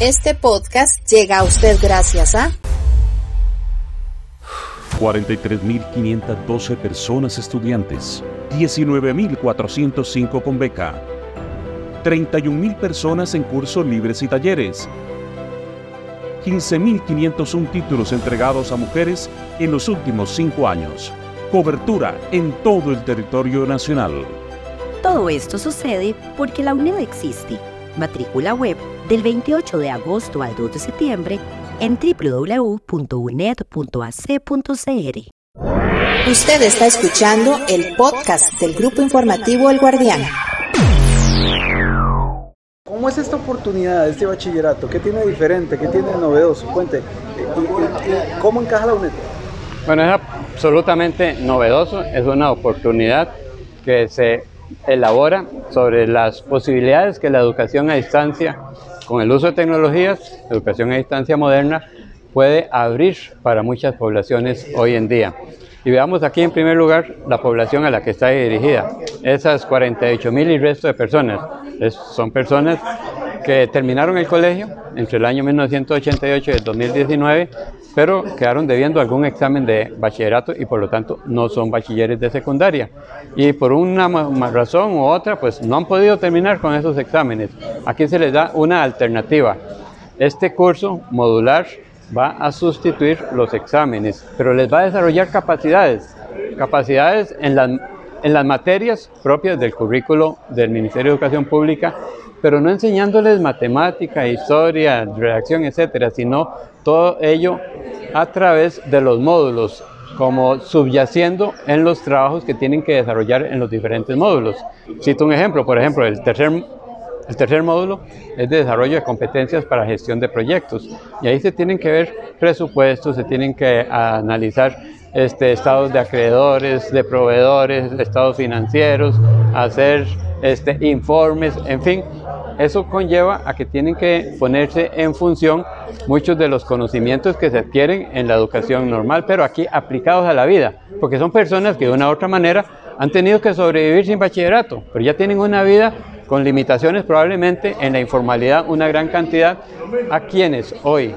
Este podcast llega a usted gracias a 43.512 personas estudiantes, 19.405 con beca, 31.000 personas en cursos libres y talleres, 15.501 títulos entregados a mujeres en los últimos cinco años. Cobertura en todo el territorio nacional. Todo esto sucede porque la UNED existe. Matrícula web del 28 de agosto al 2 de septiembre en www.uned.ac.cr. Usted está escuchando el podcast del Grupo Informativo El Guardián. ¿Cómo es esta oportunidad, este bachillerato? ¿Qué tiene de diferente? ¿Qué tiene de novedoso? Cuente, ¿cómo encaja la UNED? Bueno, es absolutamente novedoso, es una oportunidad que se elabora sobre las posibilidades que la educación a distancia, con el uso de tecnologías, educación a distancia moderna, puede abrir para muchas poblaciones hoy en día. Y veamos aquí en primer lugar la población a la que está dirigida. Esas 48 mil y resto de personas. son personas que terminaron el colegio entre el año 1988 y el 2019, pero quedaron debiendo algún examen de bachillerato y por lo tanto no son bachilleres de secundaria. Y por una razón u otra, pues no han podido terminar con esos exámenes. Aquí se les da una alternativa. Este curso modular va a sustituir los exámenes, pero les va a desarrollar capacidades, capacidades en las, en las materias propias del currículo del Ministerio de Educación Pública, pero no enseñándoles matemática, historia, redacción, etcétera, sino todo ello a través de los módulos, como subyaciendo en los trabajos que tienen que desarrollar en los diferentes módulos. Cito un ejemplo, por ejemplo, el tercer el tercer módulo es de desarrollo de competencias para gestión de proyectos. Y ahí se tienen que ver presupuestos, se tienen que analizar este, estados de acreedores, de proveedores, estados financieros, hacer este, informes, en fin, eso conlleva a que tienen que ponerse en función muchos de los conocimientos que se adquieren en la educación normal, pero aquí aplicados a la vida, porque son personas que de una u otra manera han tenido que sobrevivir sin bachillerato, pero ya tienen una vida con limitaciones probablemente en la informalidad una gran cantidad a quienes hoy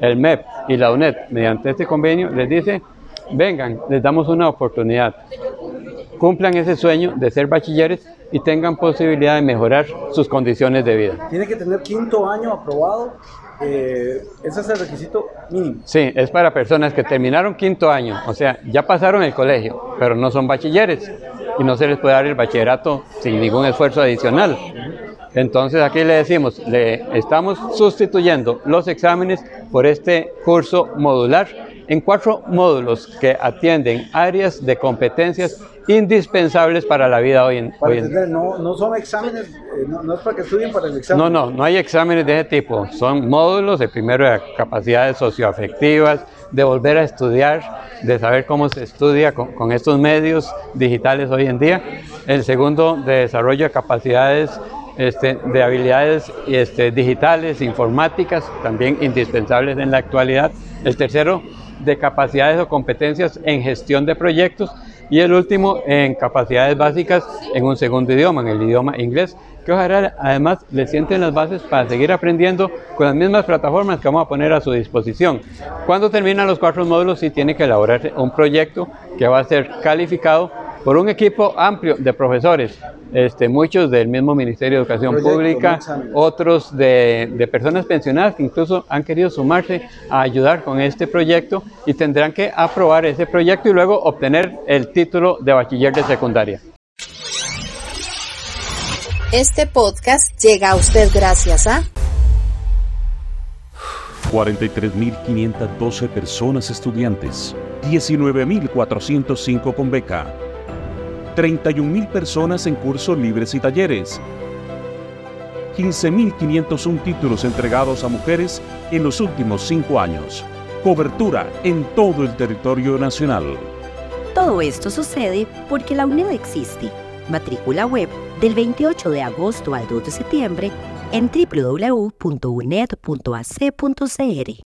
el MEP y la UNED mediante este convenio les dice vengan, les damos una oportunidad, cumplan ese sueño de ser bachilleres y tengan posibilidad de mejorar sus condiciones de vida. Tiene que tener quinto año aprobado, eh, ese es el requisito mínimo. Sí, es para personas que terminaron quinto año, o sea, ya pasaron el colegio, pero no son bachilleres y no se les puede dar el bachillerato sin ningún esfuerzo adicional. Entonces aquí le decimos, le estamos sustituyendo los exámenes por este curso modular en cuatro módulos que atienden áreas de competencias indispensables para la vida hoy en, día. No, no, son exámenes, eh, no, es para que estudien para el examen. No, no, no hay exámenes de ese tipo. Son módulos de primero de capacidades socioafectivas, de volver a estudiar, de saber cómo se estudia con, estos medios digitales hoy en día. El segundo, de desarrollo de capacidades este, de habilidades este, digitales, informáticas, también indispensables en la actualidad. El tercero, de capacidades o competencias en gestión de proyectos y el último en capacidades básicas en un segundo idioma, en el idioma inglés, que ojalá además le sienten las bases para seguir aprendiendo con las mismas plataformas que vamos a poner a su disposición. Cuando terminan los cuatro módulos, sí tiene que elaborar un proyecto que va a ser calificado por un equipo amplio de profesores, este, muchos del mismo Ministerio de Educación Pública, otros de, de, personas pensionadas que incluso han querido sumarse a ayudar con este proyecto y tendrán que aprobar ese proyecto y luego obtener el título de bachiller de secundaria. Este podcast llega a usted gracias a 43.512 personas estudiantes, 19.405 con beca 31.000 personas en cursos libres y talleres, 15.501 títulos entregados a mujeres en los últimos cinco años. Cobertura en todo el territorio nacional. Todo esto sucede porque la UNED existe. Matrícula web del 28 de agosto al 2 de septiembre en www.uned.ac.cr.